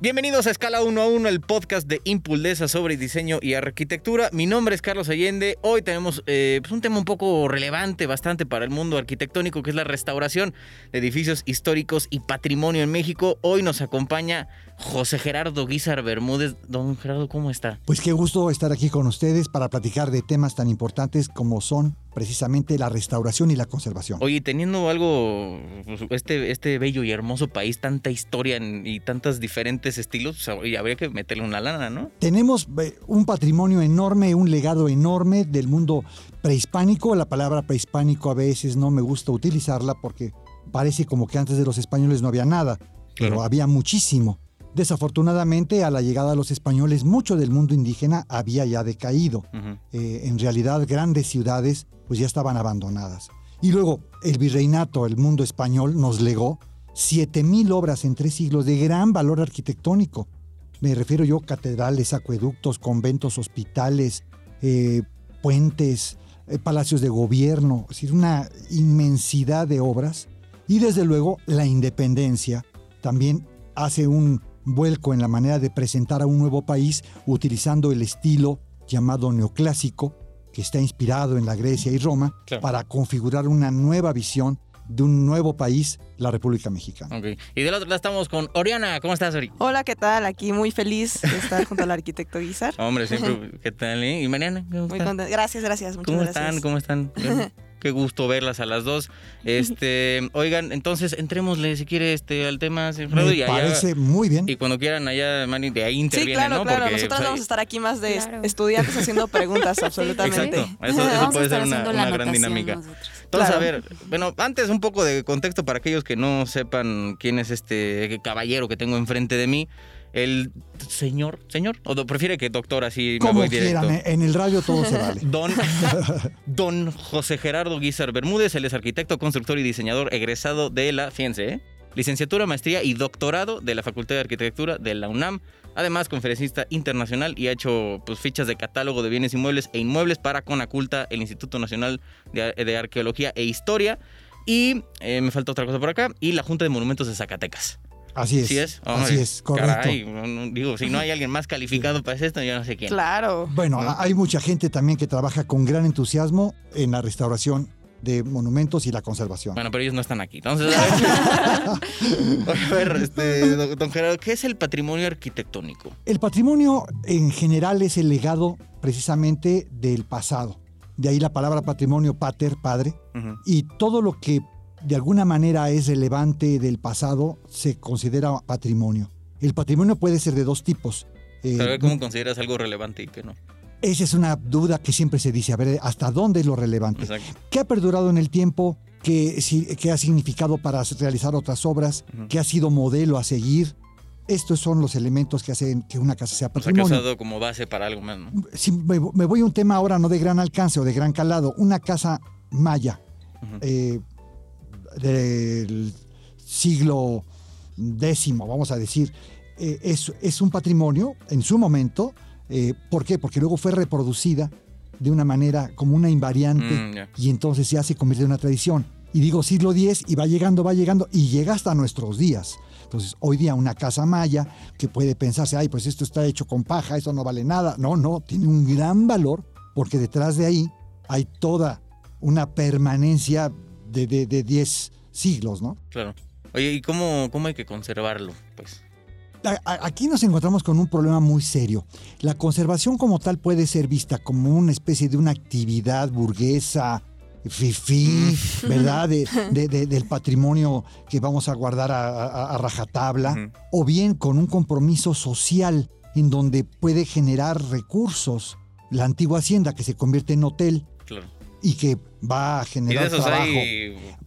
Bienvenidos a Escala 1 a 1, el podcast de Impuldesa sobre diseño y arquitectura. Mi nombre es Carlos Allende. Hoy tenemos eh, pues un tema un poco relevante, bastante para el mundo arquitectónico, que es la restauración de edificios históricos y patrimonio en México. Hoy nos acompaña José Gerardo Guizar Bermúdez. Don Gerardo, ¿cómo está? Pues qué gusto estar aquí con ustedes para platicar de temas tan importantes como son precisamente la restauración y la conservación. Oye, teniendo algo, pues, este, este bello y hermoso país, tanta historia y tantos diferentes estilos, pues, habría que meterle una lana, ¿no? Tenemos eh, un patrimonio enorme, un legado enorme del mundo prehispánico. La palabra prehispánico a veces no me gusta utilizarla porque parece como que antes de los españoles no había nada, pero había muchísimo. Desafortunadamente, a la llegada de los españoles, mucho del mundo indígena había ya decaído. Eh, en realidad, grandes ciudades pues ya estaban abandonadas. Y luego, el virreinato, el mundo español, nos legó 7.000 obras en tres siglos de gran valor arquitectónico. Me refiero yo a catedrales, acueductos, conventos, hospitales, eh, puentes, eh, palacios de gobierno, es decir, una inmensidad de obras. Y desde luego, la independencia también hace un vuelco en la manera de presentar a un nuevo país utilizando el estilo llamado neoclásico, que está inspirado en la Grecia y Roma, para configurar una nueva visión de un nuevo país, la República Mexicana. Y del otro lado estamos con Oriana. ¿Cómo estás, Ori? Hola, ¿qué tal? Aquí muy feliz de estar junto al arquitecto Guizar. Hombre, siempre. ¿Qué tal? Eh? ¿Y Mariana? muy contenta. Gracias, gracias. Muchas ¿Cómo gracias. están? ¿Cómo están? qué gusto verlas a las dos. Este, oigan, entonces entrémosle si quiere este al tema. Me y parece muy bien. Y cuando quieran allá, Mani, de ahí intervienen, sí, claro, ¿no? Claro, Porque, nosotros pues, vamos a estar aquí más de estudiantes haciendo preguntas, absolutamente. Exacto. Eso, eso puede ser una, una gran dinámica. Entonces, a ver, bueno, antes un poco de contexto para aquellos que no sepan quién es este caballero que tengo enfrente de mí el señor, señor, o prefiere que doctor así Como me voy directo. quieran, en el radio todo se vale. Don, don José Gerardo Guizar Bermúdez, él es arquitecto, constructor y diseñador egresado de la, fíjense, ¿eh? licenciatura, maestría y doctorado de la Facultad de Arquitectura de la UNAM. Además, conferencista internacional y ha hecho pues, fichas de catálogo de bienes inmuebles e inmuebles para Conaculta, el Instituto Nacional de, Arqueología e Historia. Y eh, me falta otra cosa por acá, y la Junta de Monumentos de Zacatecas. Así es. ¿Sí es? así es, correcto. digo, si no hay alguien más calificado para esto, yo no sé quién. Claro. Bueno, hay mucha gente también que trabaja con gran entusiasmo en la restauración de monumentos y la conservación. Bueno, pero ellos no están aquí. Entonces, a ver, este, don Gerardo, ¿qué es el patrimonio arquitectónico? El patrimonio en general es el legado precisamente del pasado. De ahí la palabra patrimonio pater, padre, y todo lo que de alguna manera es relevante del pasado, se considera patrimonio. El patrimonio puede ser de dos tipos. Eh, ¿Cómo consideras algo relevante y qué no? Esa es una duda que siempre se dice, a ver, ¿hasta dónde es lo relevante? ¿Qué ha perdurado en el tiempo? ¿Qué, ha significado para realizar otras obras? ¿Qué ha sido modelo a seguir? Estos son los elementos que hacen que una casa sea patrimonio. O sea, usado como base para algo más, ¿no? Si me, voy a un tema ahora no de gran alcance o de gran calado, una casa maya, del siglo X, vamos a decir, eh, es, es, un patrimonio en su momento. Eh, ¿Por qué? Porque luego fue reproducida de una manera como una invariante mm, y entonces ya se convierte en una tradición. Y digo siglo X y va llegando, va llegando y llega hasta nuestros días. Entonces, hoy día una casa maya que puede pensarse, ay, pues esto está hecho con paja, eso no vale nada. No, no, tiene un gran valor porque detrás de ahí hay toda una permanencia de 10 siglos, ¿no? Claro. Oye, ¿y cómo, cómo hay que conservarlo? Pues. Aquí nos encontramos con un problema muy serio. La conservación como tal puede ser vista como una especie de una actividad burguesa, fifí, mm. ¿verdad? del patrimonio que vamos a guardar a, rajatabla, o bien con un compromiso social en donde puede generar recursos. La antigua hacienda que se convierte en hotel, claro y que va a generar trabajo.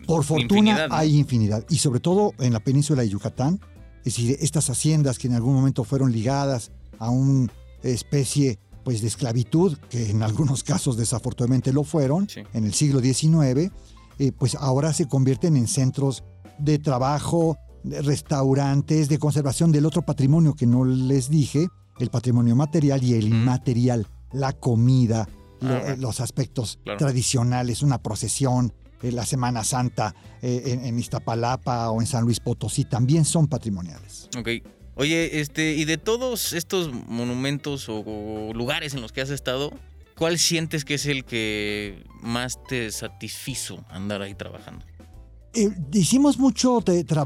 Por fortuna hay infinidad. Y sobre todo en la península de Yucatán, es decir, estas haciendas que en algún momento fueron ligadas a una especie pues, de esclavitud, que en algunos casos desafortunadamente lo fueron, en el siglo XIX, eh, pues ahora se convierten en centros de trabajo, de restaurantes, de conservación del otro patrimonio que no les dije, el patrimonio material y el inmaterial, la comida, Ah, los aspectos tradicionales, una procesión, eh, la Semana Santa eh, en, Iztapalapa o en San Luis Potosí también son patrimoniales. Ok. Oye, este, y de todos estos monumentos o, lugares en los que has estado, ¿cuál sientes que es el que más te satisfizo andar ahí trabajando? Eh, hicimos mucho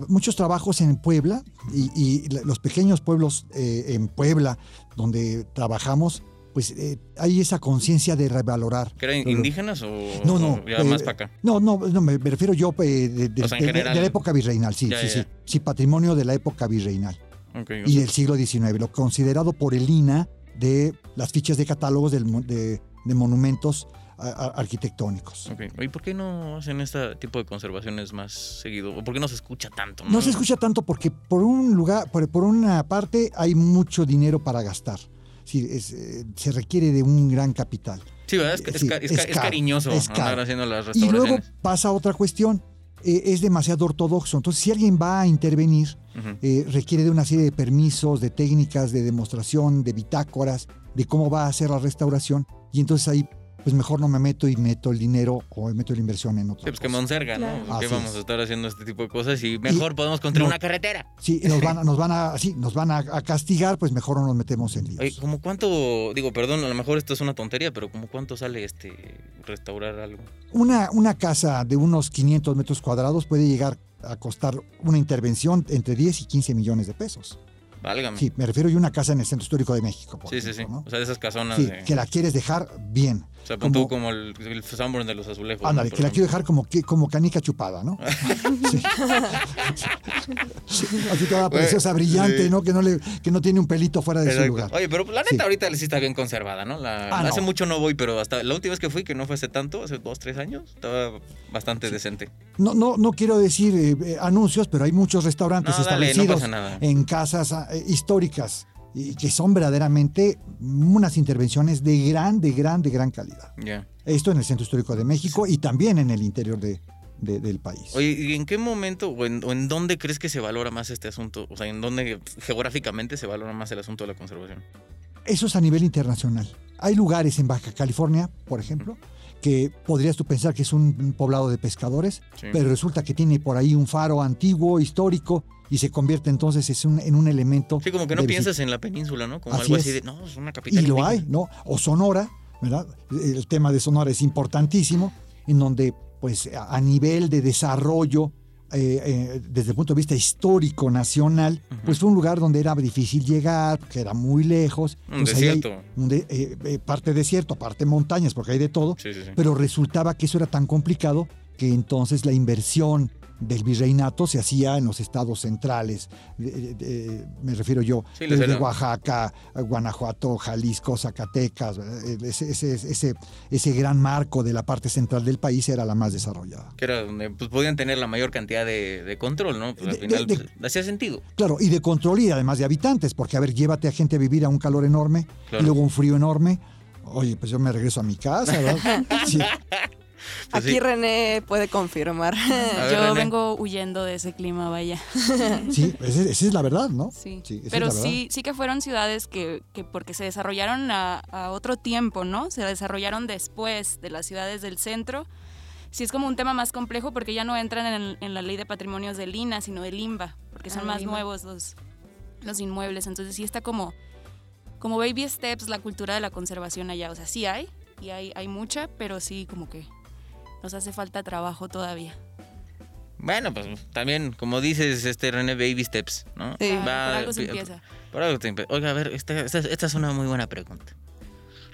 muchos trabajos en Puebla y, los pequeños pueblos eh, en Puebla donde trabajamos, pues eh, hay esa conciencia de revalorar. ¿Que eran indígenas o, no, no, ya más para acá? No, no, me refiero yo de, la época virreinal, sí, sí, sí. Sí, patrimonio de la época virreinal. y del siglo XIX, lo considerado por el INA de las fichas de catálogos de, monumentos arquitectónicos. ¿Y por qué no hacen este tipo de conservaciones más seguido? ¿O por qué no se escucha tanto? No, se escucha tanto porque por un lugar, por, una parte hay mucho dinero para gastar. Sí, eh, se requiere de un gran capital. Sí, ¿verdad? Es, es, cariñoso andar haciendo las restauraciones. Y luego pasa otra cuestión. Eh, es demasiado ortodoxo. Entonces, si alguien va a intervenir, eh, requiere de una serie de permisos, de técnicas, de demostración, de bitácoras, de cómo va a hacer la restauración. Y entonces ahí pues mejor no me meto y meto el dinero o meto la inversión en otro. Sí, pues que Monserga, ¿no? ¿Qué vamos a estar haciendo este tipo de cosas y mejor podemos construir una carretera? Sí, nos van, nos van a, sí, nos van a, castigar, pues mejor no nos metemos en líos. Oye, ¿cómo cuánto, digo, perdón, a lo mejor esto es una tontería, pero como cuánto sale este restaurar algo? Una, una casa de unos 500 metros cuadrados puede llegar a costar una intervención entre 10 y 15 millones de pesos. Válgame. Sí, me refiero a una casa en el Centro Histórico de México. Por sí, sí, sí. O sea, de esas casonas. Sí, que la quieres dejar bien. O sea, como, tú como el, el Sanborn de los azulejos. Ándale, que la quiero dejar como, como canica chupada, ¿no? sí. Así toda preciosa, brillante, ¿no? Que no, le, que no tiene un pelito fuera de su lugar. Oye, pero la neta ahorita sí está bien conservada, ¿no? La, ah, hace mucho no voy, pero hasta la última vez que fui, que no fue hace tanto, hace dos, tres años, estaba bastante decente. No, no, no quiero decir eh, eh, anuncios, pero hay muchos restaurantes establecidos en casas eh, históricas y que son verdaderamente unas intervenciones de gran, de gran, de gran calidad. Esto en el Centro Histórico de México y también en el interior de, del país. Oye, ¿y en qué momento o en, dónde crees que se valora más este asunto? O sea, ¿en dónde geográficamente se valora más el asunto de la conservación? Eso es a nivel internacional. Hay lugares en Baja California, por ejemplo, que podrías tú pensar que es un poblado de pescadores, pero resulta que tiene por ahí un faro antiguo, histórico, y se convierte entonces en un elemento. Sí, como que no piensas en la península, ¿no? Como algo así de, no, es una capital. Y lo hay, ¿no? O Sonora, ¿verdad? El tema de Sonora es importantísimo, en donde, pues, a nivel de desarrollo, eh, eh, desde el punto de vista histórico nacional, pues fue un lugar donde era difícil llegar, que era muy lejos. Un desierto. Eh, parte desierto, parte montañas, porque hay de todo. Pero resultaba que eso era tan complicado que entonces la inversión del virreinato se hacía en los estados centrales, me refiero yo, desde Oaxaca, Guanajuato, Jalisco, Zacatecas, ese, ese, ese, gran marco de la parte central del país era la más desarrollada. Que era donde pues, podían tener la mayor cantidad de, control, ¿no? Pues, al final pues, hacía sentido. Claro, y de control y además de habitantes, porque a ver, llévate a gente a vivir a un calor enorme y luego un frío enorme. Oye, pues yo me regreso a mi casa, ¿verdad? Sí. Pues Aquí René puede confirmar. Yo vengo huyendo de ese clima, vaya. Sí, esa es la verdad, ¿no? Sí. Pero sí, sí que fueron ciudades que, porque se desarrollaron a, otro tiempo, ¿no? Se desarrollaron después de las ciudades del centro. Sí es como un tema más complejo porque ya no entran en, la ley de patrimonios de Lina, sino de Limba, porque son ah, más nuevos los, los inmuebles. Entonces sí está como, como baby steps la cultura de la conservación allá. O sea, sí hay, y hay, hay mucha, pero sí como que nos hace falta trabajo todavía. Bueno, pues también, como dices, este René Baby Steps, ¿no? Sí, por algo se empieza. Por algo se empieza. Oiga, a ver, esta, es una muy buena pregunta.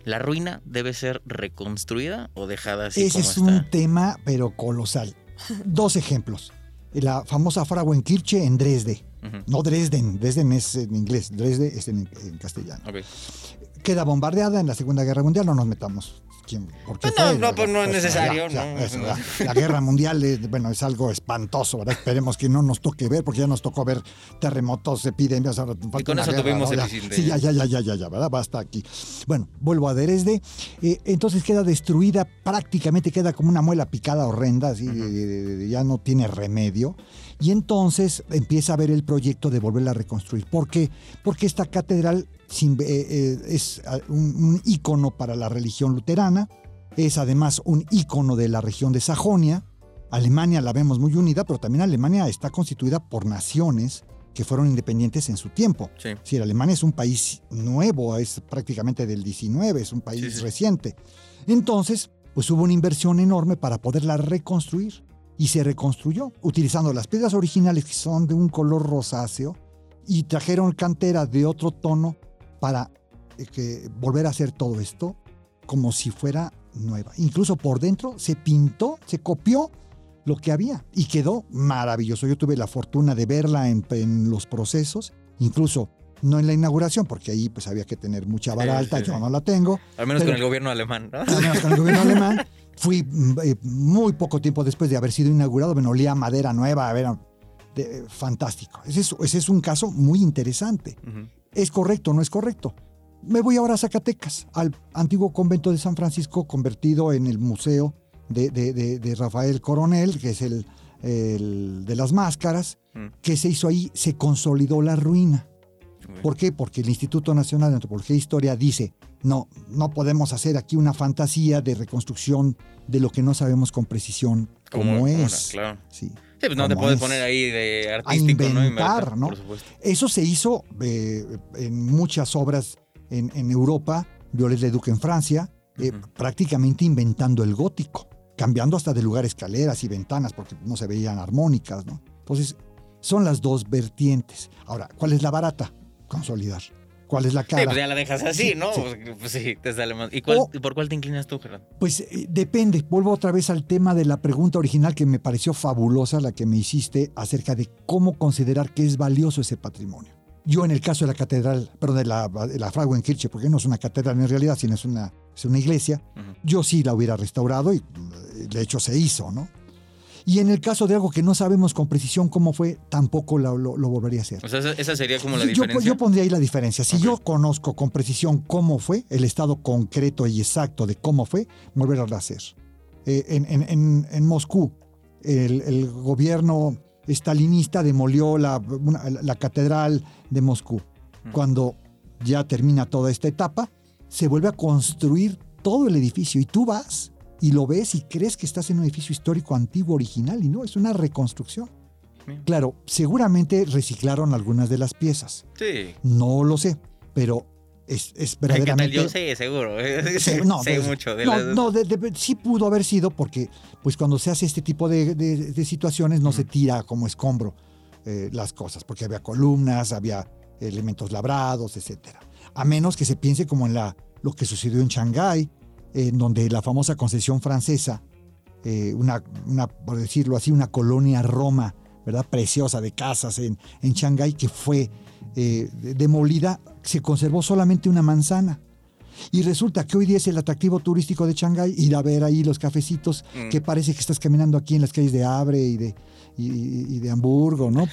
¿La ruina debe ser reconstruida o dejada así Ese es un tema, pero colosal. Dos ejemplos. La famosa Frauenkirche en Dresde. No Dresden, Dresden es en inglés, Dresde es en, castellano. Queda bombardeada en la Segunda Guerra Mundial, no nos metamos pues no, no, pues no es necesario. la, guerra mundial es, bueno, es algo espantoso, ¿verdad? Esperemos que no nos toque ver, porque ya nos tocó ver terremotos, epidemias. y con eso tuvimos el Sí, ya, ya, ya, ya, ya, ya, ¿verdad? Basta aquí. Bueno, vuelvo a Dresde. Eh, entonces queda destruida, prácticamente queda como una muela picada horrenda, así, ya no tiene remedio. Y entonces empieza a ver el proyecto de volverla a reconstruir. ¿Por qué? Porque esta catedral eh, eh, es un, ícono para la religión luterana, es además un ícono de la región de Sajonia. Alemania la vemos muy unida, pero también Alemania está constituida por naciones que fueron independientes en su tiempo. Sí. Si Alemania es un país nuevo, es prácticamente del 19, es un país Sí, sí. reciente. Entonces, pues hubo una inversión enorme para poderla reconstruir y se reconstruyó utilizando las piedras originales que son de un color rosáceo y trajeron cantera de otro tono para eh, que volver a hacer todo esto como si fuera nueva. Incluso por dentro se pintó, se copió lo que había y quedó maravilloso. Yo tuve la fortuna de verla en, en los procesos, incluso no en la inauguración, porque ahí pues había que tener mucha vara Sí, alta, sí, yo sí. no la tengo. Al menos Pero- con el gobierno alemán, ¿no? Al menos con el gobierno alemán. Fui mm, eh, muy poco tiempo después de haber sido inaugurado, me olía madera nueva, a ver, de- fantástico. Ese es, ese es un caso muy interesante. ¿Es correcto o no es correcto? Me voy ahora a Zacatecas, al antiguo convento de San Francisco, convertido en el museo de, de- de- de Rafael Coronel, que es el, el de las máscaras. Mm. ¿Qué se hizo ahí? Se consolidó la ruina. ¿Por qué? Porque el Instituto Nacional de Antropología e Historia dice, no, no podemos hacer aquí una fantasía de reconstrucción de lo que no sabemos con precisión cómo ¿Cómo- es. Claro. Sí. Sí, pues no te puedes es. poner ahí de artístico, ¿no? inventar, ¿no? Por supuesto. Eso se hizo eh, en muchas obras en, en Europa, Viollet le Duc en Francia, eh, prácticamente inventando el gótico, cambiando hasta de lugar escaleras y ventanas porque no se veían armónicas, ¿no? Entonces, son las dos vertientes. Ahora, ¿cuál es la barata? Consolidar. ¿Cuál es la Sí, cara? pues ya la dejas así, Sí, ¿no? sí. Pues, pues sí, te sale más. ¿Y, cuál- O- por cuál te inclinas tú, Gerardo? Pues eh, depende. Vuelvo otra vez al tema de la pregunta original que me pareció fabulosa, la que me hiciste acerca de cómo considerar que es valioso ese patrimonio. Yo en el caso de la catedral, perdón, de la, de la Frauenkirche, porque no es una catedral en realidad, sino es una, es una iglesia, yo sí la hubiera restaurado y eh, de hecho se hizo, ¿no? Y en el caso de algo que no sabemos con precisión cómo fue, tampoco lo, lo- lo volvería a hacer. O sea, esa, sería como la Yo- diferencia. yo pondría ahí la diferencia. Si Ok. yo conozco con precisión cómo fue, el estado concreto y exacto de cómo fue, volverlo a hacer. Eh, en, en- en- en Moscú, el, el gobierno estalinista demolió la, una- la catedral de Moscú. Cuando ya termina toda esta etapa, se vuelve a construir todo el edificio y tú vas y lo ves y crees que estás en un edificio histórico antiguo original y no, es una reconstrucción. Claro, seguramente reciclaron algunas de las piezas. Sí. No lo sé, pero es, es verdaderamente... Yo sé, seguro. No, sé pues, mucho de no, no, de- de- sí pudo haber sido porque pues cuando se hace este tipo de, situaciones no se tira como escombro eh, las cosas, porque había columnas, había elementos labrados, etcétera. A menos que se piense como en la, lo que sucedió en Shanghái, en donde la famosa concesión francesa, eh, una, una, por decirlo así, una colonia Roma, ¿verdad? Preciosa de casas en, en Shanghái que fue eh, de- demolida, se conservó solamente una manzana. Y resulta que hoy día es el atractivo turístico de Shanghái ir a ver ahí los cafecitos Mm. que parece que estás caminando aquí en las calles de Abre y de, y, y de Hamburgo, ¿no?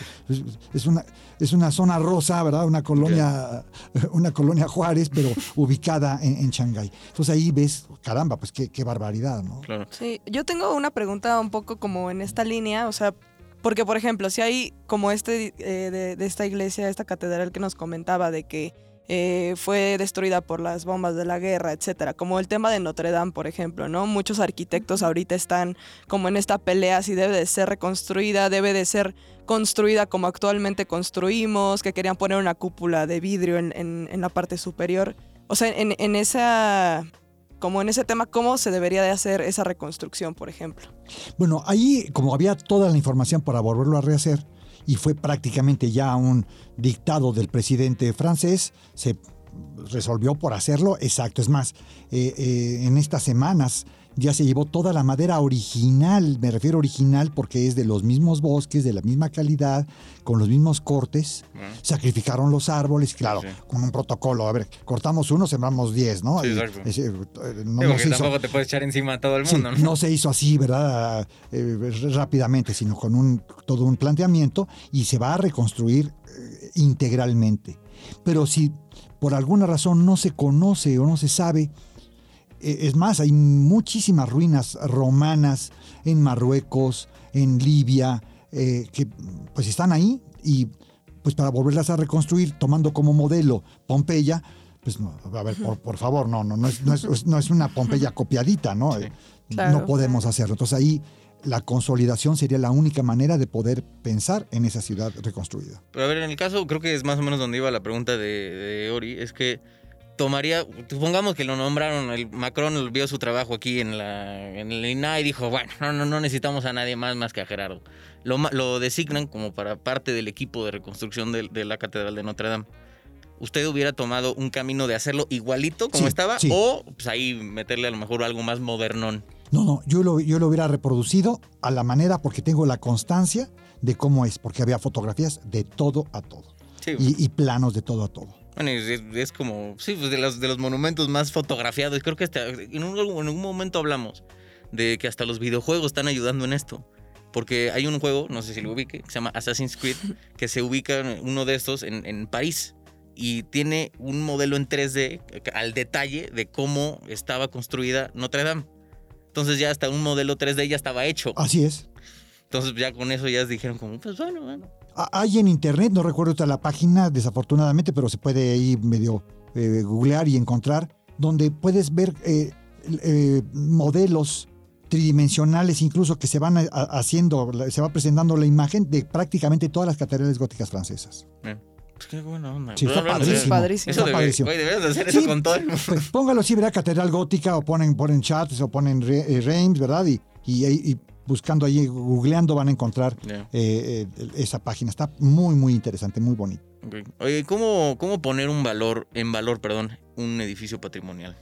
Es, una, es una zona rosa, ¿verdad? Una colonia, una colonia Juárez, pero ubicada en, en Shanghái. Entonces ahí ves, caramba, pues qué, qué barbaridad, ¿no? Claro. Sí, yo tengo una pregunta un poco como en esta línea, o sea, porque por ejemplo, si hay como este eh, de, de esta iglesia, esta catedral que nos comentaba de que eh, fue destruida por las bombas de la guerra, etcétera, como el tema de Notre Dame, por ejemplo, ¿no? Muchos arquitectos ahorita están como en esta pelea si debe de ser reconstruida, debe de ser construida como actualmente construimos, que querían poner una cúpula de vidrio en, en- en la parte superior. O sea, en, en esa como en ese tema, ¿cómo se debería de hacer esa reconstrucción, por ejemplo? Bueno, ahí como había toda la información para volverlo a rehacer y fue prácticamente ya un dictado del presidente francés, se resolvió por hacerlo exacto. Es más, eh, eh, en estas semanas ya se llevó toda la madera original, me refiero original porque es de los mismos bosques, de la misma calidad, con los mismos cortes. Bueno. Sacrificaron los árboles, claro, Sí. con un protocolo. A ver, cortamos uno, sembramos diez, ¿no? Sí, exacto. ese, eh, no, Sí, no porque se hizo- tampoco te puedes echar encima a todo el mundo, ¿no? no se hizo así, ¿verdad? Eh, rápidamente, sino con un, todo un planteamiento y se va a reconstruir eh, integralmente. Pero si por alguna razón no se conoce o no se sabe, es más, hay muchísimas ruinas romanas en Marruecos, en Libia, eh, que pues están ahí y pues para volverlas a reconstruir, tomando como modelo Pompeya, pues no, a ver, por, por favor, no, no, no es, no, es, no es una Pompeya copiadita, ¿no? Sí. Eh, Claro. no podemos hacerlo. Entonces ahí la consolidación sería la única manera de poder pensar en esa ciudad reconstruida. Pero a ver, en el caso, creo que es más o menos donde iba la pregunta de, de Ori, es que tomaría, supongamos que lo nombraron, el Macron vio su trabajo aquí en, la, en el INAH y dijo, bueno, no, no, no necesitamos a nadie más más que a Gerardo. Lo, lo designan como para parte del equipo de reconstrucción de, de la Catedral de Notre Dame. ¿Usted hubiera tomado un camino de hacerlo igualito como Sí, estaba? sí. O pues ahí meterle a lo mejor algo más modernón. No, no, yo lo, yo lo hubiera reproducido a la manera porque tengo la constancia de cómo es, porque había fotografías de todo a todo Sí, y, y planos de todo a todo. Bueno, es, es- como, sí, pues de los, de los monumentos más fotografiados. Creo que hasta en un, en un momento hablamos de que hasta los videojuegos están ayudando en esto. Porque hay un juego, no sé si lo ubique, que se llama Assassin's Creed, que se ubica uno de estos en, en París. Y tiene un modelo en 3D al detalle de cómo estaba construida Notre Dame. Entonces ya hasta un modelo 3D ya estaba hecho. Así es. Entonces ya con eso ya dijeron como, pues bueno, bueno. Hay en internet, no recuerdo ahorita la página desafortunadamente, pero se puede ahí medio eh, googlear y encontrar, donde puedes ver eh, eh, modelos tridimensionales incluso que se van a- a- haciendo, se va presentando la imagen de prácticamente todas las catedrales góticas francesas. Pues qué buena onda. Sí, está de- padrísimo. Eso Está padrísimo. güey, deberías de hacer Sí, eso con todo el mundo. Pues póngalo así, ¿verdad? Catedral Gótica o ponen, ponen chats o ponen re- eh, Reims, ¿verdad? Y, y, ahí- y buscando ahí, googleando van a encontrar Ya. eh, eh, esa página. Está muy, muy interesante, muy bonito. Ok. Oye, ¿cómo, ¿cómo poner un valor, en valor, perdón, un edificio patrimonial?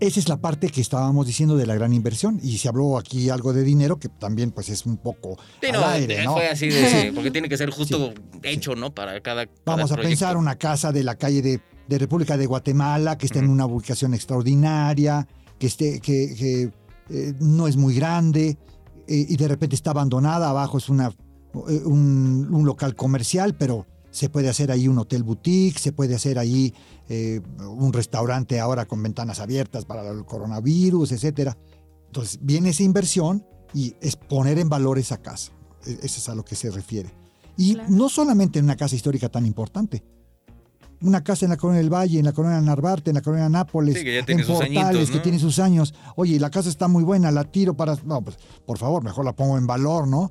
Esa es la parte que estábamos diciendo de la gran inversión. Y se habló aquí algo de dinero, que también pues es un poco Sí, al no, aire, eh, ¿no? fue así de, porque tiene que ser justo hecho, ¿no? Para cada. cada Vamos a proyecto. pensar una casa de la calle de, de República de Guatemala que está en Ujú. una ubicación extraordinaria, que, esté, que, que, eh, no es muy grande y de repente está abandonada. Abajo es una, eh, un, un local comercial, pero se puede hacer ahí un hotel boutique, se puede hacer ahí eh, un restaurante ahora con ventanas abiertas para el coronavirus, etcétera. Entonces viene esa inversión y es poner en valor esa casa. E- Eso es a lo que se refiere. Y Claro. no solamente en una casa histórica tan importante. Una casa en la Colonia del Valle, en la Colonia Narvarte, en la Colonia Nápoles, Sí, que ya tiene en sus Portales, añitos, que tiene sus años. Oye, la casa está muy buena, la tiro para... No, pues, por favor, mejor la pongo en valor, ¿no?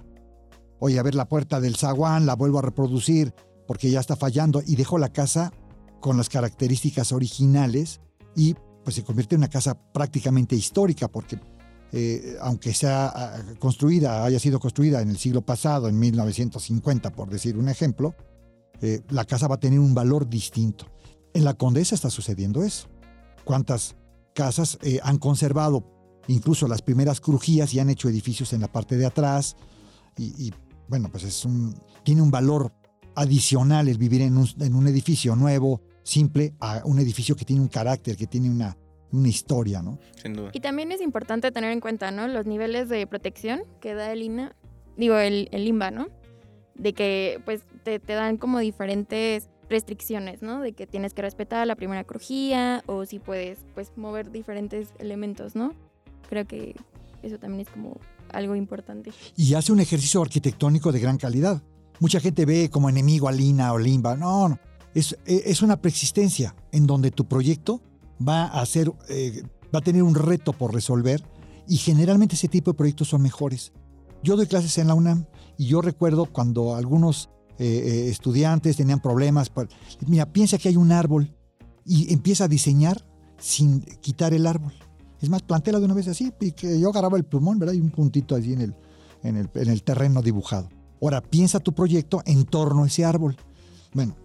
Oye, a ver la puerta del zaguán, la vuelvo a reproducir porque ya está fallando y dejo la casa con las características originales y pues se convierte en una casa prácticamente histórica porque eh, aunque sea ah, construida, haya sido construida en el siglo pasado, en 1950, por decir un ejemplo, eh, la casa va a tener un valor distinto. En la Condesa está sucediendo eso. ¿Cuántas casas eh, han conservado incluso las primeras crujías y han hecho edificios en la parte de atrás? Y, y, bueno, pues es un, tiene un valor adicional el vivir en un, en un edificio nuevo, simple, a un edificio que tiene un carácter, que tiene una, una historia, ¿no? Sin duda. Y también es importante tener en cuenta, ¿no? Los niveles de protección que da el INA, digo, el, el INBA, ¿no? De que, pues, te, te dan como diferentes restricciones, ¿no? De que tienes que respetar la primera crujía o si puedes, pues, mover diferentes elementos, ¿no? Creo que eso también es como algo importante. y hace un ejercicio arquitectónico de gran calidad. Mucha gente ve como enemigo a Lina o Limba. No, no. Es, e, es una preexistencia en donde tu proyecto va a, ser, eh, va a tener un reto por resolver y generalmente ese tipo de proyectos son mejores. Yo doy clases en la UNAM y yo recuerdo cuando algunos eh, eh, estudiantes tenían problemas. por- mira, piensa que hay un árbol y empieza a diseñar sin quitar el árbol. Es más, plantéala de una vez así y que yo agarraba el plumón, ¿verdad? Y un puntito allí en el, en el, en el terreno dibujado. Ahora, piensa tu proyecto en torno a ese árbol. Bueno,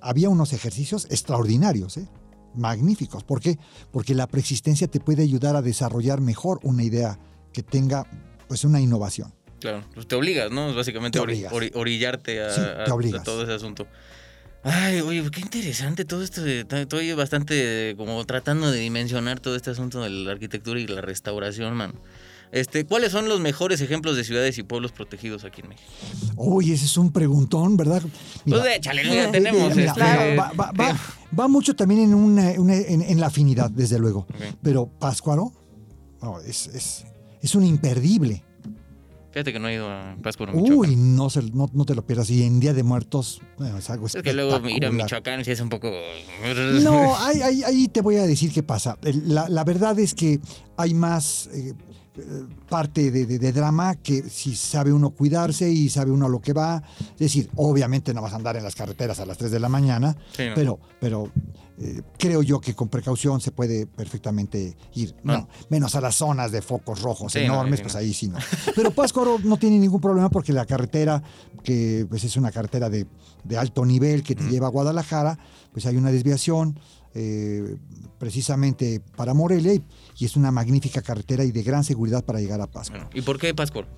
había unos ejercicios extraordinarios, ¿eh? magníficos. ¿Por qué? Porque la preexistencia te puede ayudar a desarrollar mejor una idea que tenga pues una innovación. Claro, pues te obligas, ¿no? Básicamente obligas. ori- orillarte a, Sí, a- te a obligas. todo ese asunto. Ay, oye, qué interesante todo esto. Estoy bastante como tratando de dimensionar todo este asunto de la arquitectura y la restauración, man. Este, ¿Cuáles son los mejores ejemplos de ciudades y pueblos protegidos aquí en México? Uy, ese es un preguntón, ¿verdad? Mira, pues échale, ya eh, tenemos. mira, este, mira, va, va- va- va mucho también en, una- una- en, en la afinidad, desde luego. Pero Páscuaro no, es, es, es un imperdible. Fíjate que no he ido a Pátzcuaro, Michoacán. Uy, no, se- no, no te lo pierdas. Y en Día de Muertos, bueno, es algo es que luego ir a. Michoacán sí es un poco... No, ahí, ahí- ahí te voy a decir qué pasa. La, la verdad es que hay más, eh, parte de, de- de drama que si sabe uno cuidarse y sabe uno a lo que va. Es decir, obviamente no vas a andar en las carreteras a las 3 de la mañana, Sí, ¿no? pero, pero eh, creo yo que con precaución se puede perfectamente ir. No, menos a las zonas de focos rojos Sí, enormes, pues no. ahí sí no. Pero Pátzcuaro no tiene ningún problema porque la carretera, que pues es una carretera de, de alto nivel que te lleva a Guadalajara, pues hay una desviación eh, precisamente para Morelia y, y es una magnífica carretera y de gran seguridad para llegar a Pátzcuaro. ¿Y por qué Pátzcuaro?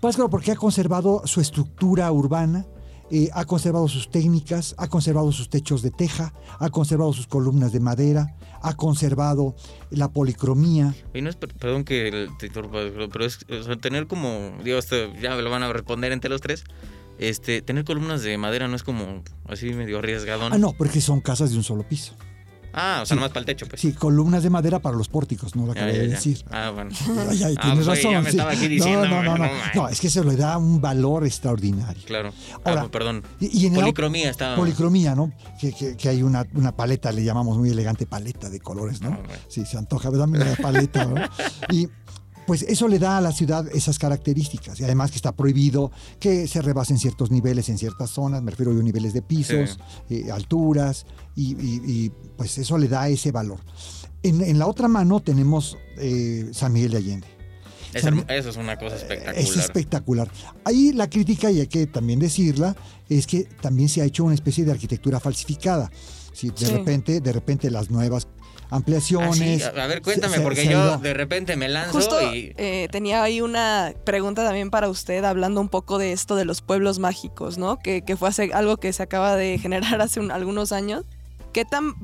Pátzcuaro porque ha conservado su estructura urbana, eh, ha conservado sus técnicas, ha conservado sus techos de teja, ha conservado sus columnas de madera, ha conservado la policromía. Y no es, per- perdón que te pero es o sea, tener como, digo, esto ya me lo van a responder entre los tres. Este, tener columnas de madera no es como así medio arriesgadón. Ah, no, porque son casas de un solo piso. Ah, o sea, Sí. nomás para el techo, pues. Sí, columnas de madera para los pórticos, no lo acabé de decir. Ah, bueno. Ay, ay, Ah, tienes pues, razón. ya me sí. estaba aquí diciendo, no, no, no, no. no, es que se le da un valor extraordinario. Claro. Ahora, ah, pues, perdón. Y, y en la Policromía estaba. policromía, ¿no? Que, que- que hay una, una paleta, le llamamos muy elegante paleta de colores, ¿no? Ah, bueno. Sí, se antoja, dame una paleta, ¿no? Y pues eso le da a la ciudad esas características. Y además que está prohibido que se rebasen ciertos niveles en ciertas zonas, me refiero a niveles de pisos, eh, alturas, y, y- y, pues eso le da ese valor. En, en la otra mano tenemos eh, San Miguel de Allende. Es San- eso es una cosa espectacular. Es espectacular. Ahí la crítica, y hay que también decirla, es que también se ha hecho una especie de arquitectura falsificada. Sí, de Sí. repente, de repente las nuevas Ah, sí, ampliaciones. a a ver, cuéntame, se- porque se yo de repente me lanzo Justo y. eh, tenía ahí una pregunta también para usted, hablando un poco de esto de los pueblos mágicos, ¿no? Que, que fue hace- algo que se acaba de generar hace un- algunos años. ¿Qué tan,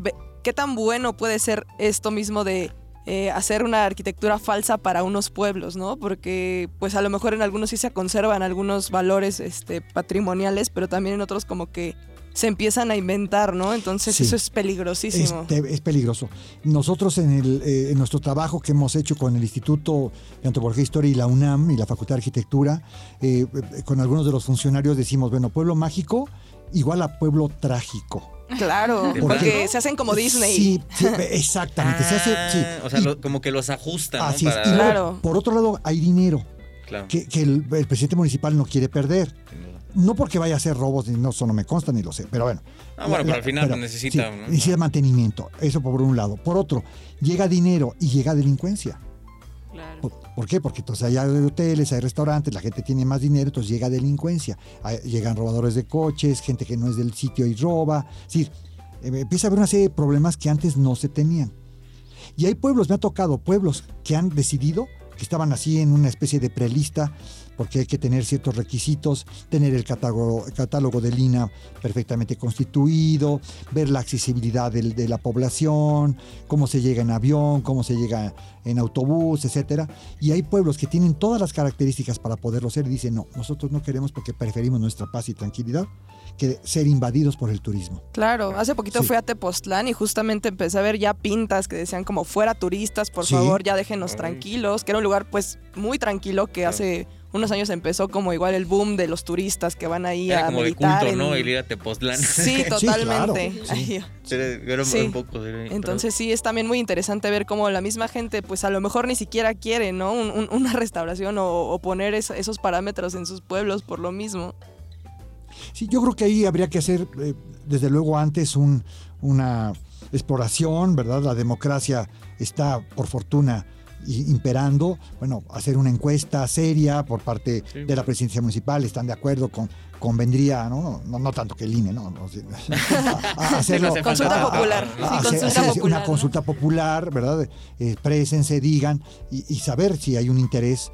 ¿Qué tan bueno puede ser esto mismo de eh, hacer una arquitectura falsa para unos pueblos, ¿no? Porque pues a lo mejor en algunos sí se conservan algunos valores este, patrimoniales, pero también en otros como que se empiezan a inventar, ¿no? Entonces Sí. eso es peligrosísimo. Es, te- es peligroso. Nosotros en, el, eh, en nuestro trabajo que hemos hecho con el Instituto de Antropología e Historia y la UNAM y la Facultad de Arquitectura, eh, con algunos de los funcionarios decimos, bueno, pueblo mágico igual a pueblo trágico. Claro, ¿De porque se hacen como Disney. Sí, sí, exactamente. se hace, sí. Ah, O sea, Y- lo- como que los ajustan, ¿no? así es. Para- Y luego, Claro. por otro lado, hay dinero Claro. que, que el, el presidente municipal no quiere perder. duda. No porque vaya a hacer robos, ni no, eso no me consta ni lo sé, pero bueno. Ah, bueno, pero al final necesita, sí, ¿no? necesita mantenimiento, eso por un lado. Por otro, llega dinero y llega delincuencia. Claro. ¿Por, por qué? Porque entonces hay hoteles, hay restaurantes, la gente tiene más dinero, entonces llega delincuencia. Hay- llegan robadores de coches, gente que no es del sitio y roba. Es decir, eh, empieza a haber una serie de problemas que antes no se tenían. Y hay pueblos, me ha tocado pueblos que han decidido, que estaban así en una especie de prelista, porque hay que tener ciertos requisitos, tener el catálogo, catálogo del INA perfectamente constituido, ver la accesibilidad de la población, cómo se llega en avión, cómo se llega en autobús, etcétera. Y hay pueblos que tienen todas las características para poderlo ser y dicen, no, nosotros no queremos porque preferimos nuestra paz y tranquilidad que ser invadidos por el turismo. Claro, hace poquito Sí. fui a Tepoztlán y justamente empecé a ver ya pintas que decían como fuera turistas, por Sí. favor, ya déjenos tranquilos, que era un lugar pues muy tranquilo que Claro. hace unos años empezó como igual el boom de los turistas que van ahí Era a como de meditar. culto, en- ¿no? El ir a Tepoztlán. Sí, totalmente. sí. Sí. un poco. Entonces sí, es también muy interesante ver cómo la misma gente, pues a lo mejor ni siquiera quiere, ¿no? Un- un- una restauración o, o poner es- esos parámetros en sus pueblos por lo mismo. Sí, yo creo que ahí habría que hacer, eh, desde luego, antes un- una exploración, ¿verdad? La democracia está, por fortuna, imperando. Bueno, hacer una encuesta seria por parte Sí. de la presidencia municipal, están de acuerdo con convendría, ¿no? No, no tanto que el INE, ¿no? No, sí. A- a hacerlo- hace falta Consulta tanto. popular. Sí, Sí, a- consulta hacer- popular, una ¿no? consulta popular, ¿verdad? Eh, digan y, y saber si hay un interés.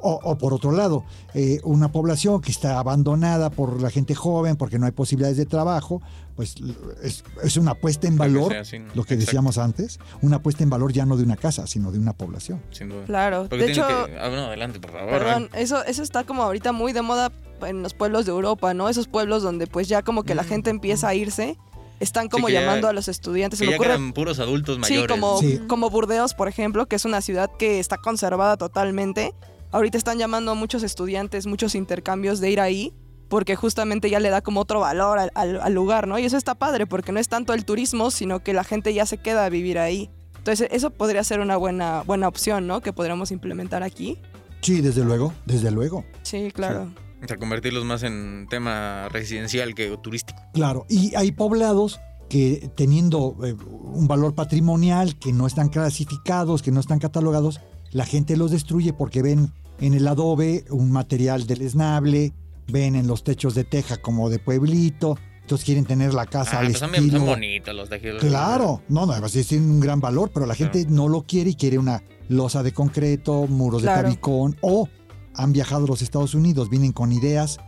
O, o por otro lado, eh, una población que está abandonada por la gente joven porque no hay posibilidades de trabajo, pues es, es una puesta en que valor, sea así, ¿no? lo que Exacto, decíamos antes, una puesta en valor ya no de una casa, sino de una población. Sin duda. Claro. Porque de hecho, que- ah, no, adelante, por favor. Perdón, eso, eso está como ahorita muy de moda en los pueblos de Europa, ¿no? Esos pueblos donde pues ya como que la Mm, gente empieza a irse, están como que ya- llamando a los estudiantes. Se Que me ya ocurre, quedan puros adultos sí, mayores. como, Sí. como Burdeos, por ejemplo, que es una ciudad que está conservada totalmente. Ahorita están llamando a muchos estudiantes, muchos intercambios de ir ahí, porque justamente ya le da como otro valor al, al- al lugar, ¿no? Y eso está padre, porque no es tanto el turismo, sino que la gente ya se queda a vivir ahí. Entonces, eso podría ser una buena, buena opción, ¿no? Que podríamos implementar aquí. Sí, desde luego, desde luego. Sí, claro. O sea, convertirlos más en tema residencial que turístico. Claro, y hay poblados que teniendo eh, un valor patrimonial, que no están clasificados, que no están catalogados, la gente los destruye porque ven en el adobe un material deleznable, ven en los techos de teja como de pueblito, entonces quieren tener la casa Ah, al pues son, estilo. son bonitos los tejidos. Claro, no, no, además tienen un gran valor, pero la gente no lo quiere y quiere una losa de concreto, muros Claro. de tabicón, o han viajado a los Estados Unidos, vienen con ideas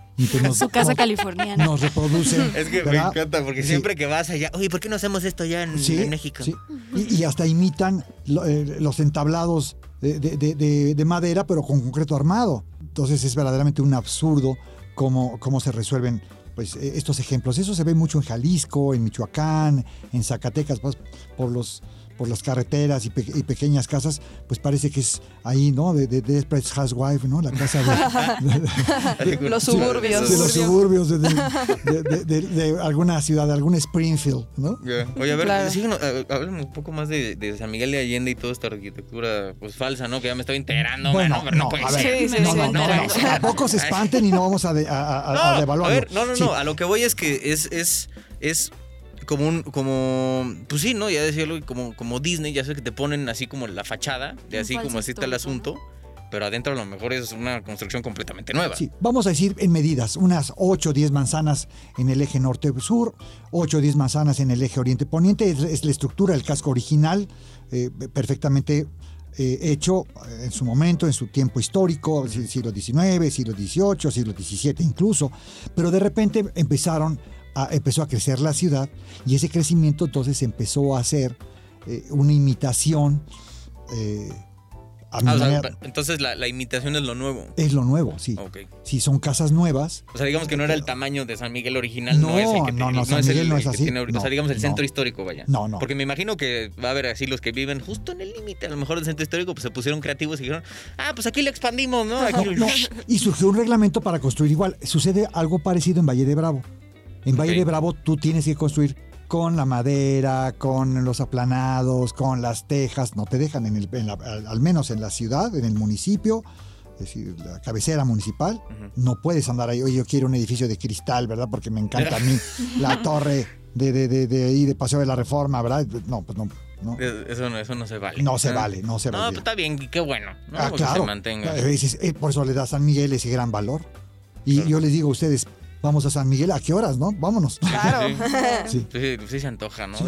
nos, Su casa nos- californiana. nos reproducen. Es que ¿verdad? me encanta porque Sí. siempre que vas allá, oye, ¿por qué no hacemos esto ya en, Sí, en México? sí. Y, y hasta imitan lo- eh, los entablados de, de- de- de- de madera, pero con concreto armado. Entonces es verdaderamente un absurdo cómo, cómo se resuelven pues, eh, estos ejemplos. Eso se ve mucho en Jalisco, en Michoacán, en Zacatecas, pues, por los por las carreteras y, pe- y pequeñas casas, pues parece que es ahí, ¿no? De, de, de Desperate Housewife, ¿no? La casa de, de- de- Los suburbios. de los suburbios de, de- de- de- de alguna ciudad, de algún Springfield, ¿no? Ya. Oye, a ver, Claro. síguenos, eh, háblame un poco más de, de San Miguel de Allende y toda esta arquitectura pues falsa, ¿no? Que ya me estoy enterando, Bueno, mano, pero no, no, puede a ser. ver, Sí, sí, no, sí, no, no, tampoco se espanten y no vamos a, de- a, a- a No, devaluarlo. a ver, no, no, Sí, no, a lo que voy es que es, es, es como un, como, pues sí, ¿no? Ya decirlo, como, como Disney, ya sé que te ponen así como la fachada, de así como así está el asunto, pero adentro a lo mejor es una construcción completamente nueva. Sí, vamos a decir en medidas, unas 8 o 10 manzanas en el eje norte-sur, 8 o 10 manzanas en el eje oriente-poniente, es, es la estructura, el casco original, eh, perfectamente eh, hecho en su momento, en su tiempo histórico, si- siglo XIX, siglo XVIII, siglo XVII incluso, pero de repente empezaron a, empezó a crecer la ciudad y ese crecimiento entonces empezó a hacer eh, una imitación. eh, a mi Ah, o sea, manera- entonces la, la imitación es lo nuevo. es lo nuevo, sí. Ok. Si son casas nuevas, O sea, digamos que no era el tamaño de San Miguel original, no, No, es el que no, tiene- no, San es el- Miguel no el es que así. tiene o sea, No, digamos el no. centro histórico, vaya. No, no. Porque me imagino que va a haber así los que viven justo en el límite, a lo mejor del centro histórico, pues se pusieron creativos y dijeron, ah, pues aquí lo expandimos, ¿no? Aquí No, no. Y surgió un reglamento para construir igual. Sucede algo parecido en Valle de Bravo. En Valle de Bravo tú tienes que construir con la madera, con los aplanados, con las tejas. No te dejan, en el, en la- al menos en la ciudad, en el municipio, es decir, la cabecera municipal. No puedes andar ahí, oye, yo quiero un edificio de cristal, ¿verdad? Porque me encanta a mí la torre de, de, de, de ahí de Paseo de la Reforma, ¿verdad? No, pues no. No, Eso no, eso no se vale. no se Ah. vale, no se No, vale. pues está bien, qué bueno, ¿no? Ah, claro. se mantenga. Eh, eh, por eso le da a San Miguel ese gran valor. Y Claro. yo les digo a ustedes, vamos a San Miguel, ¿a qué horas, no? Vámonos. Claro. Sí. Sí, sí, sí se antoja, ¿no?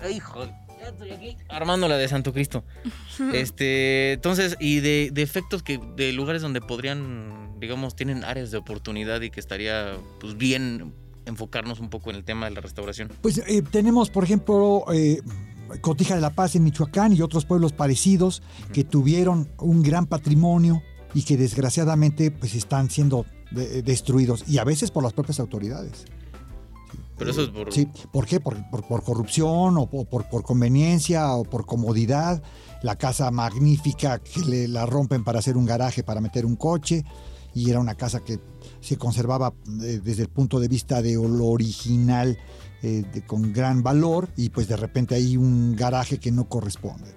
Ay, hijo, ya estoy aquí armando la de Santo Cristo. Este, entonces, y de, de efectos que, de lugares donde podrían, digamos, tienen áreas de oportunidad y que estaría, pues, bien enfocarnos un poco en el tema de la restauración. Pues eh, tenemos, por ejemplo, eh, Cotija de la Paz en Michoacán y otros pueblos parecidos que tuvieron un gran patrimonio y que desgraciadamente pues están siendo de- destruidos y a veces por las propias autoridades. Pero eso es por... Sí, ¿por qué? Por, por- por corrupción o por, por- conveniencia o por comodidad. La casa magnífica que le, la rompen para hacer un garaje, para meter un coche. Y era una casa que se conservaba eh, desde el punto de vista de lo original eh, de- con gran valor y pues de repente hay un garaje que no corresponde.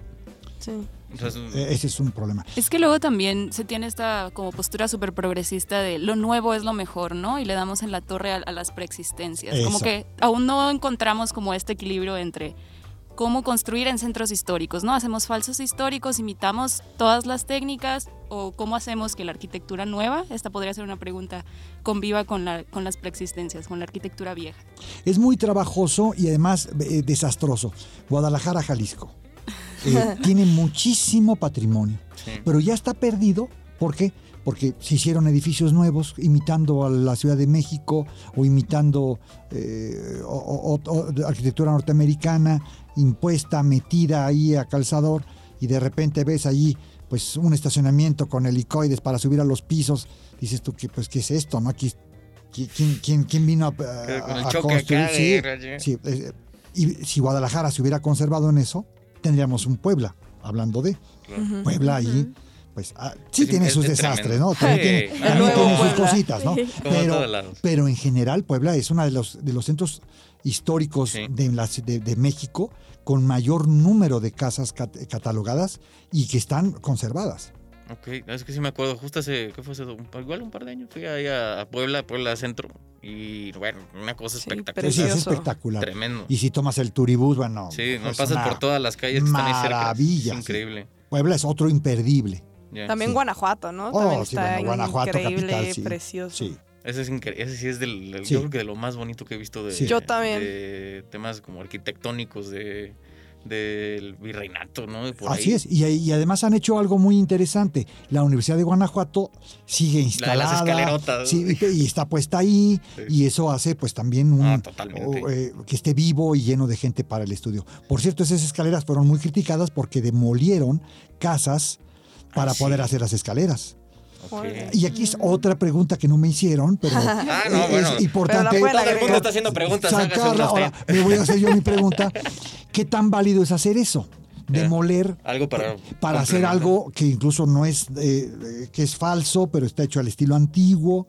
Sí. Eh, ese es un problema. Es que luego también se tiene esta como postura súper progresista de lo nuevo es lo mejor, ¿no? Y le damos en la torre a, a las preexistencias. Como que aún no encontramos como este equilibrio entre cómo construir en centros históricos, ¿no? Hacemos falsos históricos, imitamos todas las técnicas o cómo hacemos que la arquitectura nueva, esta podría ser una pregunta, conviva con, la, con las preexistencias, con la arquitectura vieja. Es muy trabajoso y además eh, desastroso. Guadalajara, Jalisco. Eh, tiene muchísimo patrimonio, sí. pero ya está perdido. ¿Por qué? Porque se hicieron edificios nuevos imitando a la Ciudad de México o imitando eh, o- o- o- arquitectura norteamericana impuesta, metida ahí a calzador y de repente ves allí pues un estacionamiento con helicoides para subir a los pisos. Dices tú que pues qué es esto, ¿no? Aquí ¿Quién, quién, quién vino a, Con el a choque construir? Sí. Sí, eh, y si Guadalajara se hubiera conservado en eso, tendríamos un Puebla, hablando de. Puebla allí, pues ah, sí Es- tiene es- sus es desastres, tremendo. ¿no? También Sí, tiene, también sus cositas, ¿no? Sí. Pero, pero en general Puebla es uno de los, de los centros históricos Sí. de, de, de México con mayor número de casas cat- catalogadas y que están conservadas. Ok, es que sí me acuerdo, justo hace, ¿qué fue hace? Igual un par de años, fui ahí a Puebla, Puebla Centro, y bueno, una cosa Sí, espectacular. Sí, es espectacular. Tremendo. Y si tomas el turibús, bueno, Sí, no es pasas por todas las calles que están ahí cerca. maravilla, Es sí. increíble. Puebla es otro imperdible. También Sí. Guanajuato, ¿no? Oh, También sí, está bueno, Guanajuato, increíble, capital, sí. precioso. Sí. Ese, es incre- ese sí es del, del- Sí. yo creo que de lo más bonito que he visto de, Sí. Yo también. de temas como arquitectónicos de del virreinato, ¿no? Por Así ahí. es. Y, y además han hecho algo muy interesante. La Universidad de Guanajuato sigue La de instalada. las sí, y, está puesta ahí. Sí. Y eso hace pues también un, Ah, o, eh, que esté vivo y lleno de gente para el estudio. Por cierto, esas escaleras fueron muy criticadas porque demolieron casas para Ah, sí. poder hacer las escaleras. Y aquí es otra pregunta que no me hicieron, pero Ah, no, eh, bueno. es importante. Pero Todo el mundo está haciendo preguntas, sacarla. Ahora, me voy a hacer yo mi pregunta. ¿Qué tan válido es hacer eso? Demoler Algo para para hacer algo que incluso no es, eh, eh, que es falso, pero está hecho al estilo antiguo.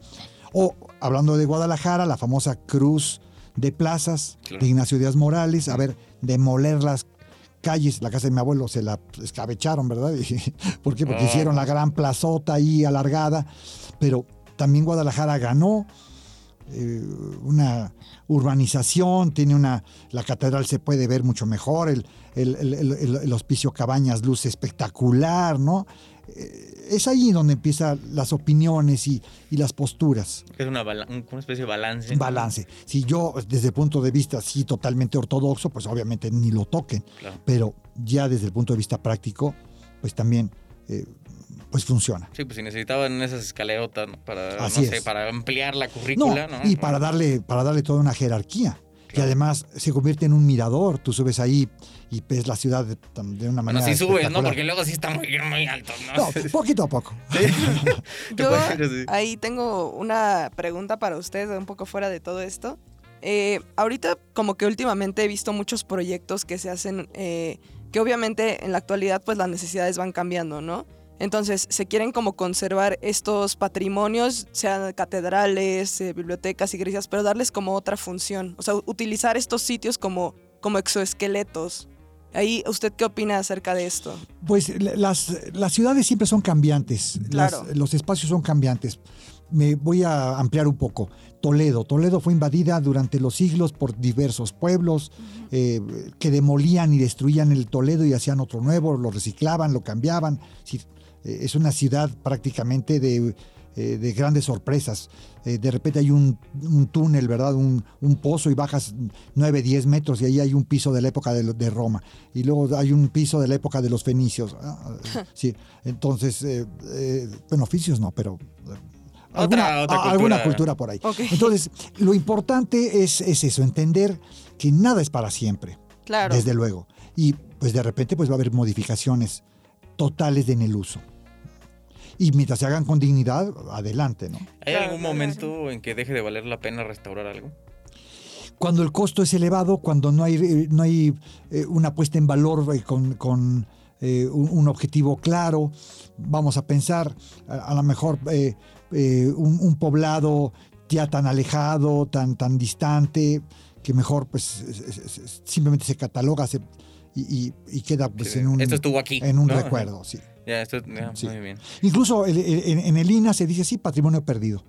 O, hablando de Guadalajara, la famosa cruz de plazas Claro. de Ignacio Díaz Morales, a ver, demoler las calles, la casa de mi abuelo se la escabecharon, ¿verdad? Y- ¿Por qué? Porque Ah. hicieron la gran plazota ahí alargada, pero también Guadalajara ganó eh, una urbanización, tiene una, la catedral se puede ver mucho mejor, el, el, el- el- el- el hospicio Cabañas luce espectacular, ¿no? Eh, es ahí donde empiezan las opiniones y, y las posturas. Es una, una especie de balance. Balance. Si yo, desde el punto de vista sí totalmente ortodoxo, pues obviamente ni lo toquen. Claro. Pero ya desde el punto de vista práctico, pues también eh, pues funciona. Sí, pues si necesitaban esas escalerotas ¿no? para, Así no sé, es. para ampliar la No, currícula, ¿no? y para darle, para darle toda una jerarquía. Y Claro. además se convierte en un mirador. Tú subes ahí y ves la ciudad de, de una Bueno, manera. sí subes, ¿no? Porque luego sí está muy, muy alto, ¿no? No, poquito a poco. Yo ahí tengo una pregunta para usted, un poco fuera de todo esto. Eh, ahorita como que últimamente he visto muchos proyectos que se hacen, eh, que obviamente en la actualidad pues las necesidades van cambiando, ¿no? Entonces se quieren como conservar estos patrimonios, sean catedrales, eh, bibliotecas, iglesias, pero darles como otra función, o sea, utilizar estos sitios como, como exoesqueletos. Ahí, ¿usted qué opina acerca de esto? Pues la- las, las ciudades siempre son cambiantes, las- Claro. los espacios son cambiantes. Me voy a ampliar un poco. Toledo. Toledo fue invadida durante los siglos por diversos pueblos eh, que demolían y destruían el Toledo y hacían otro nuevo, lo reciclaban, lo cambiaban. Es una ciudad prácticamente de, eh, de grandes sorpresas. Eh, de repente hay un, un túnel, ¿verdad? Un, un pozo y bajas 9, 10 metros y ahí hay un piso de la época de, de Roma. Y luego hay un piso de la época de los fenicios. Ah, eh, sí, entonces, eh, eh, bueno, oficios no, pero... eh, Otra- otra a- alguna cultura. cultura por ahí. Entonces, lo importante es, es eso, entender que nada es para siempre, Claro. desde luego. Y pues de repente pues va a haber modificaciones totales en el uso. Y mientras se hagan con dignidad, adelante, ¿no? ¿Hay algún momento en que deje de valer la pena restaurar algo? Cuando el costo es elevado, cuando no hay, eh, no hay eh, una puesta en valor eh, con, con, eh, un, un objetivo claro, vamos a pensar a, a lo mejor eh, eh, un, un poblado ya tan alejado, tan, tan distante, que mejor pues es- es- es- simplemente se cataloga se- y, y- y queda pues en un, Esto estuvo aquí. en un ¿no? recuerdo. Sí. Ya, esto ya, Sí. muy bien. Incluso el- el- en, en el INA se dice sí, patrimonio perdido.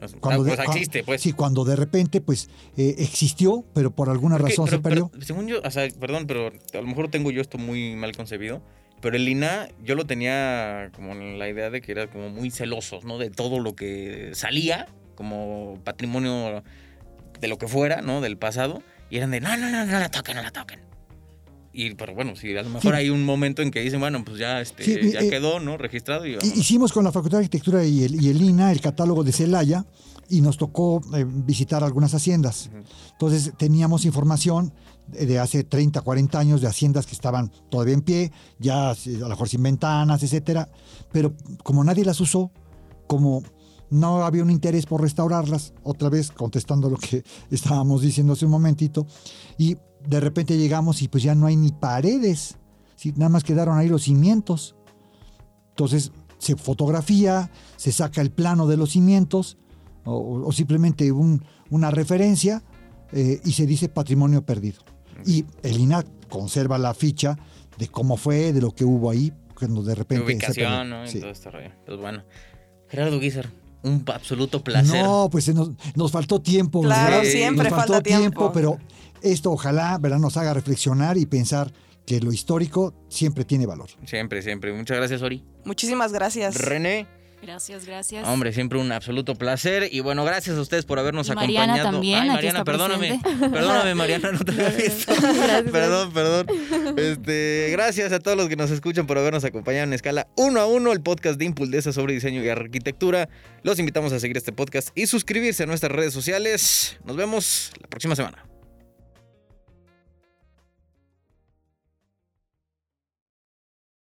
Ah, Cuando de- pues cua- existe, pues. Sí, cuando de repente pues eh, existió, pero por alguna Porque- razón pero- se perdió. pero, según yo, o sea, perdón, pero a lo mejor tengo yo esto muy mal concebido. Pero el INA, yo lo tenía como la idea de que era como muy celosos, ¿no? De todo lo que salía como patrimonio de lo que fuera, ¿no? Del pasado. Y eran de, no, no, no, no la toquen, no la toquen. Y, pero bueno, sí, a lo mejor Sí. hay un momento en que dicen, bueno, pues ya, este, Sí, y- ya eh, quedó, ¿no? Registrado y. Hicimos con la Facultad de Arquitectura y el, y el INA el catálogo de Celaya y nos tocó eh, visitar algunas haciendas. Entonces teníamos información de, hace 30, 40 años de haciendas que estaban todavía en pie, ya a lo mejor sin ventanas, etcétera. Pero como nadie las usó, como no había un interés por restaurarlas, otra vez contestando lo que estábamos diciendo hace un momentito, y de repente llegamos y pues ya no hay ni paredes, ¿sí? nada más quedaron ahí los cimientos. Entonces se fotografía, se saca el plano de los cimientos o, o simplemente un- una referencia eh, y se dice patrimonio perdido. Y el INAH conserva la ficha de cómo fue, de lo que hubo ahí, cuando de repente... ubicación. ¿no? Y Sí. todo este rollo. Pues bueno. Gerardo Guizar, un absoluto placer. No, pues nos, nos faltó tiempo. Claro, ¿verdad? siempre nos faltó falta tiempo. pero esto ojalá ¿verdad? nos haga reflexionar y pensar que lo histórico siempre tiene valor. Siempre, siempre. Muchas gracias, Ori. Muchísimas gracias. René. Gracias, gracias. Hombre, siempre un absoluto placer. Y bueno, gracias a ustedes por habernos Y Mariana acompañado. también, Ay, Mariana, perdóname. presente. Perdóname, Mariana, no te había visto. Gracias. perdón, perdón. Este, gracias a todos los que nos escuchan por habernos acompañado en escala uno a uno, el podcast de Impuldesa sobre diseño y arquitectura. Los invitamos a seguir este podcast y suscribirse a nuestras redes sociales. Nos vemos la próxima semana.